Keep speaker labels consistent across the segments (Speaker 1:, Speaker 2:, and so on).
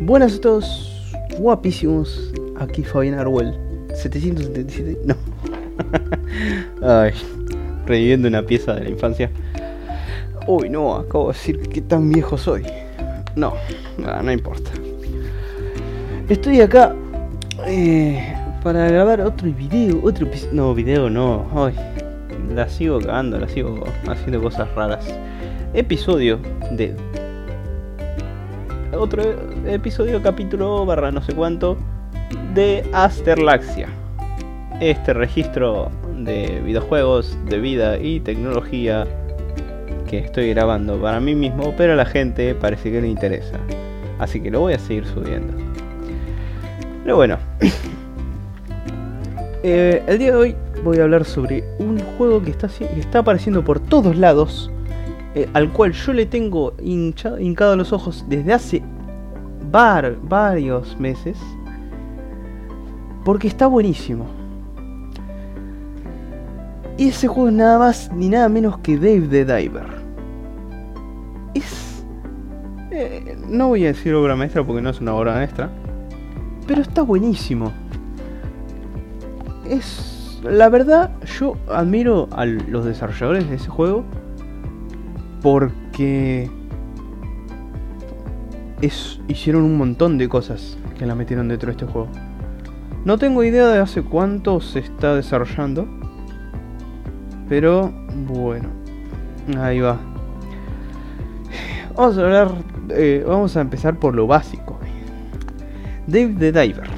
Speaker 1: Buenas a todos, guapísimos. Aquí Fabián Arwell, 777. No. Ay, reviviendo una pieza de la infancia. Uy, no, acabo de decir que tan viejo soy. No, no, no importa. Estoy acá eh, para grabar otro video, otro. No, video no. Ay, la sigo cagando, la sigo haciendo cosas raras. Episodio de otro episodio, capítulo barra no sé cuánto de Asterlaxia. Este registro de videojuegos, de vida y tecnología que estoy grabando para mí mismo, pero a la gente parece que le interesa. Así que lo voy a seguir subiendo. Pero bueno, eh, el día de hoy voy a hablar sobre un juego que está, que está apareciendo por todos lados eh, al cual yo le tengo hincado los ojos desde hace varios meses, porque está buenísimo. Y ese juego es nada más ni nada menos que Dave the Diver. Es... Eh, no voy a decir obra maestra porque no es una obra maestra, pero está buenísimo. Es... La verdad, yo admiro a los desarrolladores de ese juego porque es, hicieron un montón de cosas que la metieron dentro de este juego. No tengo idea de hace cuánto se está desarrollando. Pero bueno, ahí va. Vamos a hablar, eh, vamos a empezar por lo básico. Dave the Diver.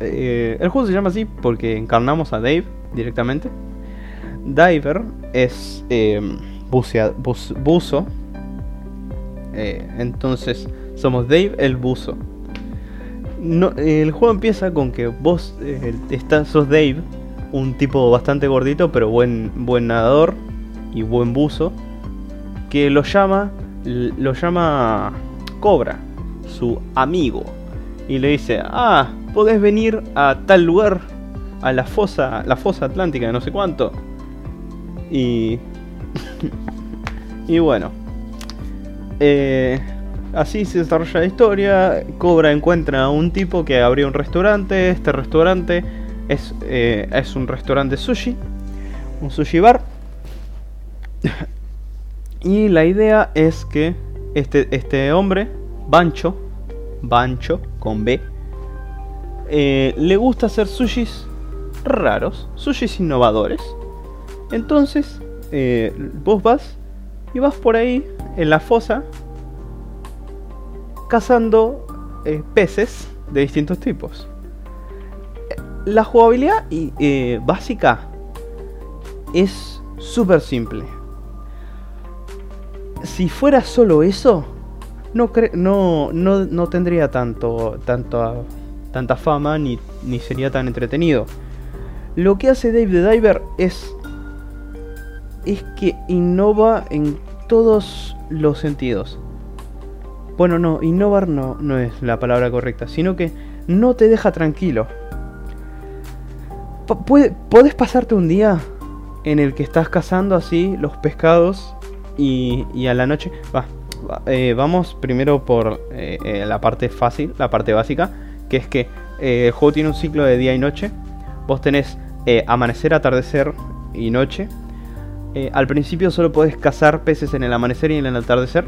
Speaker 1: Eh, el juego se llama así porque encarnamos a Dave directamente. Diver es eh, buzo. Eh, entonces somos Dave el buzo. No, el juego empieza con que vos eh, estás, sos Dave, un tipo bastante gordito, pero buen, buen nadador y buen buzo, que lo llama, lo llama Cobra, su amigo, y le dice, ah, podés venir a tal lugar, a la fosa, la fosa atlántica, no sé cuánto. Y y bueno, eh, así se desarrolla la historia. Cobra encuentra a un tipo que abrió un restaurante. Este restaurante es, eh, es un restaurante sushi, un sushi bar. y la idea es que este, este hombre, Bancho, Bancho con B, eh, le gusta hacer sushis raros, sushis innovadores. Entonces, vos vas y vas por ahí en la fosa cazando eh, peces de distintos tipos. La jugabilidad eh, básica es súper simple. Si fuera solo eso, no, no, no, tendría tanto, tanto, tanta fama ni, ni sería tan entretenido. Lo que hace Dave the Diver es es que innova en todos los sentidos. Bueno, no, innovar no, no es la palabra correcta, sino que no te deja tranquilo. puedes pasarte un día en el que estás cazando así los pescados y, y a la noche... Va, eh, vamos primero por eh, eh, la parte fácil, la parte básica, que es que el juego tiene un ciclo de día y noche. Vos tenés amanecer, atardecer y noche eh, al principio solo puedes cazar peces en el amanecer y en el atardecer.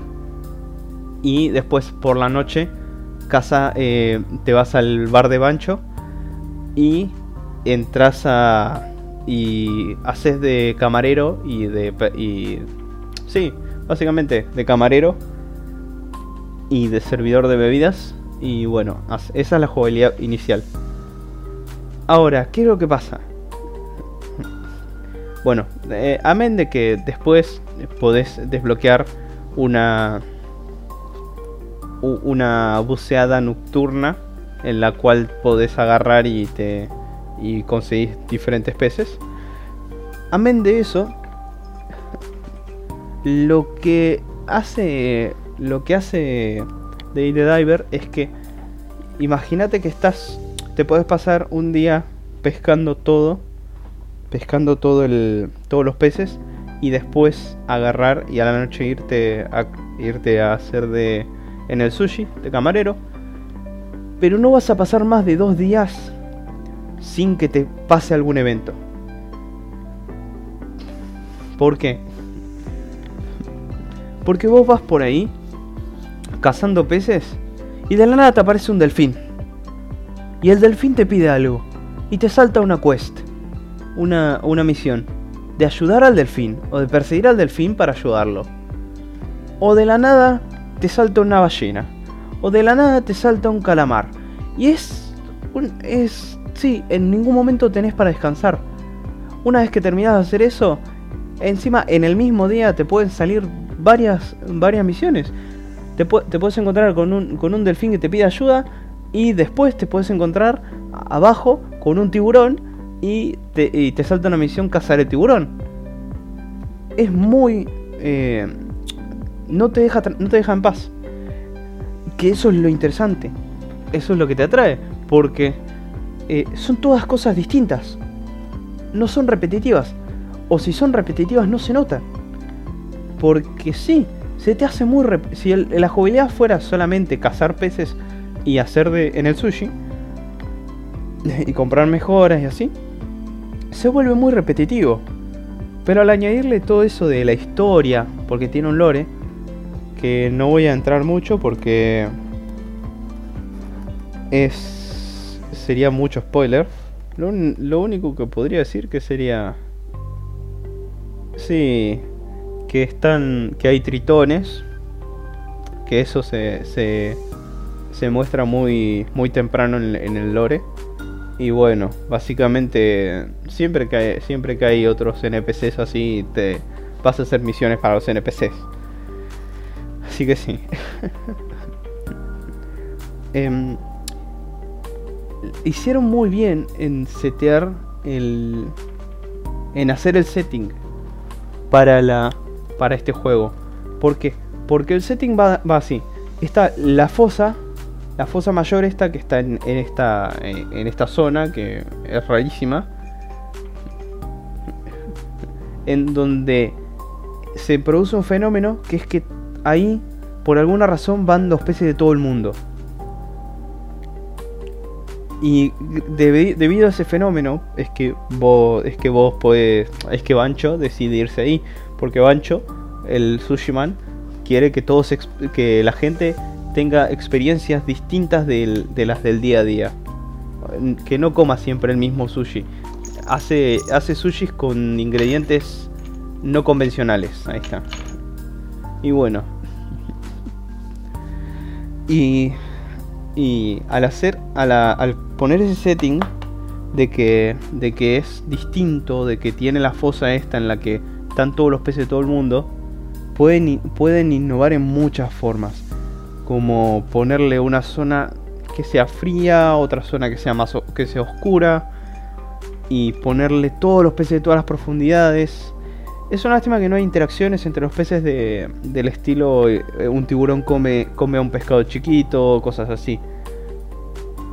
Speaker 1: Y después por la noche caza, eh, te vas al bar de Bancho y entras a... y haces de camarero y de... Y, sí, básicamente de camarero y de servidor de bebidas. Y bueno, esa es la jugabilidad inicial. Ahora, ¿qué es lo que pasa? Bueno, eh, amén de que después podés desbloquear una una buceada nocturna en la cual podés agarrar y te y conseguir diferentes peces. Amén de eso, lo que hace lo que hace Diver es que imagínate que estás te puedes pasar un día pescando todo pescando todo el, todos los peces y después agarrar y a la noche irte a, irte a hacer de en el sushi de camarero. Pero no vas a pasar más de dos días sin que te pase algún evento. ¿Por qué? Porque vos vas por ahí cazando peces y de la nada te aparece un delfín. Y el delfín te pide algo y te salta una quest, una, una misión de ayudar al delfín o de perseguir al delfín para ayudarlo. O de la nada te salta una ballena. O de la nada te salta un calamar. Y es... Un, es... Sí, en ningún momento tenés para descansar. Una vez que terminas de hacer eso, encima en el mismo día te pueden salir varias, varias misiones. Te, te puedes encontrar con un, con un delfín que te pide ayuda y después te puedes encontrar abajo con un tiburón y te, salta una misión cazar el tiburón. Es muy... Eh, no, te deja, no te deja en paz. Que eso es lo interesante. Eso es lo que te atrae. Porque eh, son todas cosas distintas. No son repetitivas. O si son repetitivas no se nota. Porque sí, se te hace muy... Si la jugabilidad fuera solamente cazar peces y hacer de en el sushi y comprar mejoras y así, se vuelve muy repetitivo. Pero al añadirle todo eso de la historia, porque tiene un lore, que no voy a entrar mucho porque es sería mucho spoiler. Lo, lo único que podría decir que sería sí que están que hay tritones, que eso se, se, se muestra muy muy temprano en, en el lore. Y bueno, básicamente siempre que hay, siempre que hay otros NPCs así, te vas a hacer misiones para los NPCs. Así que sí. eh, hicieron muy bien en setear el. en hacer el setting para la. para este juego. ¿Por qué? Porque el setting va, va así. Está la fosa la fosa mayor esta que está en, esta, en esta zona, que es rarísima, en donde se produce un fenómeno que es que ahí, por alguna razón, van dos peces de todo el mundo. Y debido a ese fenómeno es que vos es que vos podés es que Bancho decide irse ahí porque Bancho el sushiman quiere que todos que la gente tenga experiencias distintas de las del día a día. Que no coma siempre el mismo sushi. Hace, hace sushis con ingredientes no convencionales. Ahí está. Y bueno. Y, al hacer, al poner ese setting de que, de que es distinto, de que tiene la fosa esta en la que están todos los peces de todo el mundo, pueden, pueden innovar en muchas formas como ponerle una zona que sea fría, otra zona que sea más que sea oscura y ponerle todos los peces de todas las profundidades. Es una lástima que no hay interacciones entre los peces de, del estilo eh, un tiburón come, come a un pescado chiquito, cosas así.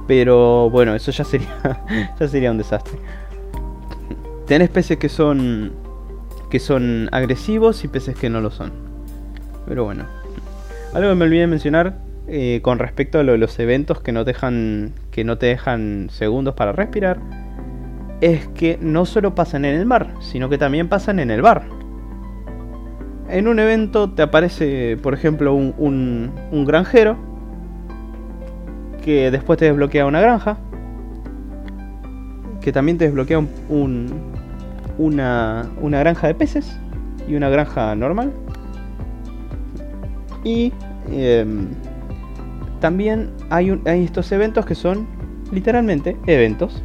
Speaker 1: Pero bueno, eso ya sería, ya sería un desastre. Tenés peces que son que son agresivos y peces que no lo son. Pero bueno. Algo que me olvidé mencionar eh, con respecto a los eventos que no, te dejan, que no te dejan segundos para respirar es que no solo pasan en el mar, sino que también pasan en el bar. En un evento te aparece, por ejemplo, un, un, granjero que después te desbloquea una granja, que también te desbloquea un, una, una granja de peces y una granja normal. Y em, también hay, estos eventos que son literalmente eventos.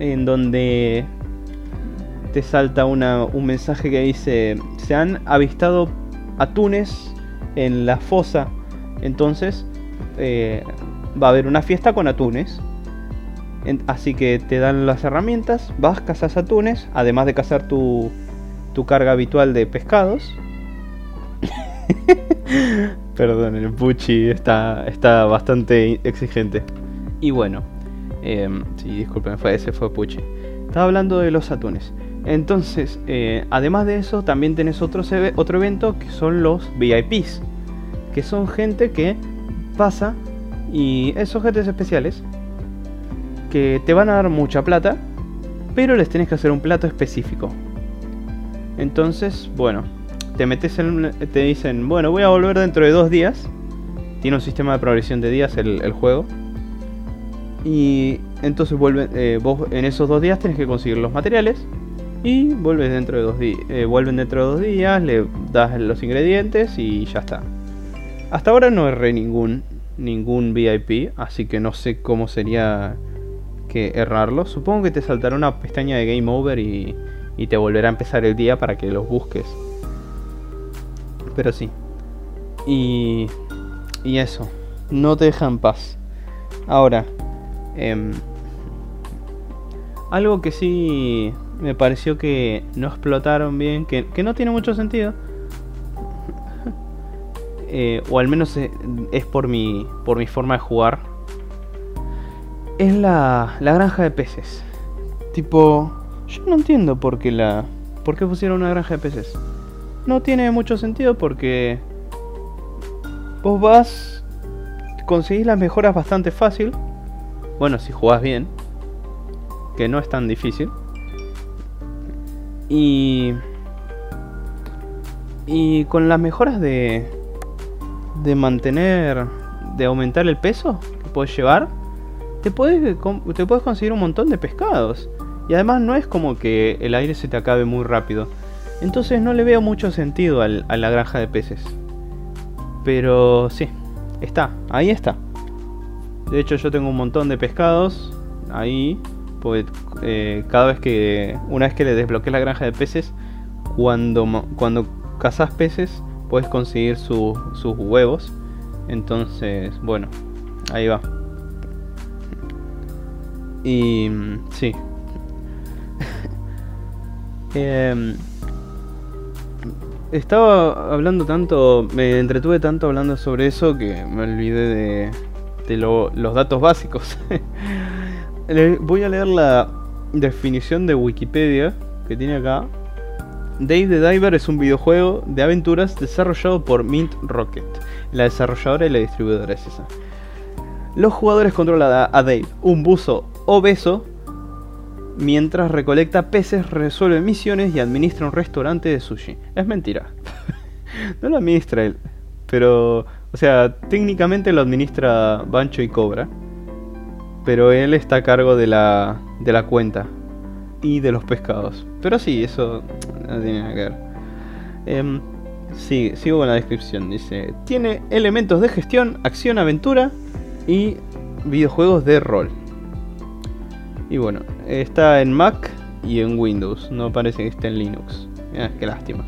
Speaker 1: En donde te salta un mensaje que dice, se han avistado atunes en la fosa. Entonces eh, va a haber una fiesta con atunes. así que te dan las herramientas, vas, cazas atunes, además de cazar tu, tu carga habitual de pescados. Perdón, el Puchi está, está bastante exigente. Y bueno, eh, sí, disculpen, fue, ese fue Puchi. Estaba hablando de los atunes. Entonces, eh, además de eso, también tenés otro, otro evento que son los VIPs. que son gente que pasa y esos objetos especiales que te van a dar mucha plata, pero les tenés que hacer un plato específico. Entonces, bueno, te metes en. Te dicen, bueno, voy a volver dentro de dos días. Tiene un sistema de progresión de días el, juego. Y entonces vuelve, eh, vos en esos dos días tenés que conseguir los materiales. Y vuelves dentro de dos días. Eh, vuelven dentro de dos días, le das los ingredientes y ya está. Hasta ahora no erré ningún, ningún VIP, así que no sé cómo sería que errarlo. Supongo que te saltará una pestaña de Game Over y, y te volverá a empezar el día para que los busques. Pero sí. Y, y eso. No te deja en paz. Ahora, em, algo que sí me pareció que no explotaron bien, que, que no tiene mucho sentido. Eh, o al menos es por mi, por mi forma de jugar. Es la, la granja de peces. Tipo, yo no entiendo por qué la, por qué pusieron una granja de peces no tiene mucho sentido porque vos vas, conseguís las mejoras bastante fácil. Bueno, si jugás bien, que no es tan difícil. Y y con las mejoras de de mantener de aumentar el peso que puedes llevar, te puedes te puedes conseguir un montón de pescados. Y además no es como que el aire se te acabe muy rápido entonces no le veo mucho sentido a la granja de peces. Pero sí, está, ahí está. De hecho yo tengo un montón de pescados ahí. Pues cada vez que, una vez que le desbloquees la granja de peces, cuando, cuando cazas peces, puedes conseguir sus huevos. Entonces, bueno, ahí va. Y sí. eh, estaba hablando tanto, me entretuve tanto hablando sobre eso que me olvidé de, los datos básicos. Voy a leer la definición de Wikipedia que tiene acá. Dave the Diver es un videojuego de aventuras desarrollado por Mint Rocket. La desarrolladora y la distribuidora es esa. Los jugadores controlan a Dave, un buzo obeso Mientras recolecta peces, resuelve misiones y administra un restaurante de sushi. Es mentira. no lo administra él. Pero, o sea, técnicamente lo administra Bancho y Cobra. Pero él está a cargo de la, de la cuenta y de los pescados. Pero sí, eso no tiene nada que ver. Eh, sí, sigo con la descripción. Dice, tiene elementos de gestión, acción, aventura y videojuegos de rol. Y bueno, está en Mac y en Windows. No parece que esté en Linux. Ah, qué lástima.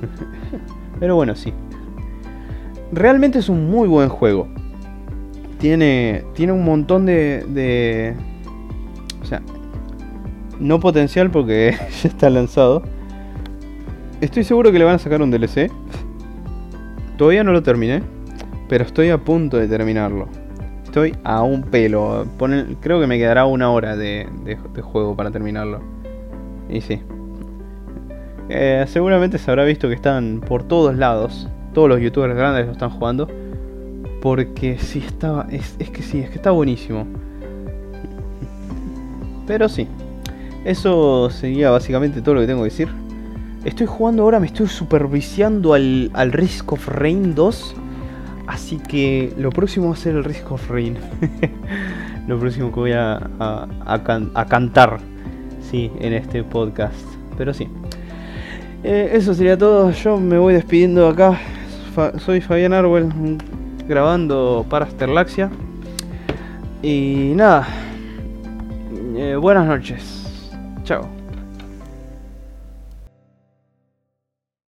Speaker 1: Pero bueno, sí. Realmente es un muy buen juego. Tiene, tiene un montón de, de... O sea, no potencial porque ya está lanzado. Estoy seguro que le van a sacar un DLC. Todavía no lo terminé, pero estoy a punto de terminarlo. Estoy a un pelo. creo que me quedará una hora de, juego para terminarlo. Y sí. Eh, seguramente se habrá visto que están por todos lados. Todos los youtubers grandes lo están jugando. Porque sí estaba. Es, que sí, es que está buenísimo. Pero sí. Eso sería básicamente todo lo que tengo que decir. Estoy jugando ahora, me estoy superviciando al, al Risk of Rain 2. Así que lo próximo va a ser el Risk of Rain. lo próximo que voy a, cantar sí, en este podcast. Pero sí. Eh, eso sería todo. Yo me voy despidiendo acá. soy Fabián Arwell grabando para Asterlaxia. Y nada. Eh, buenas noches. Chao.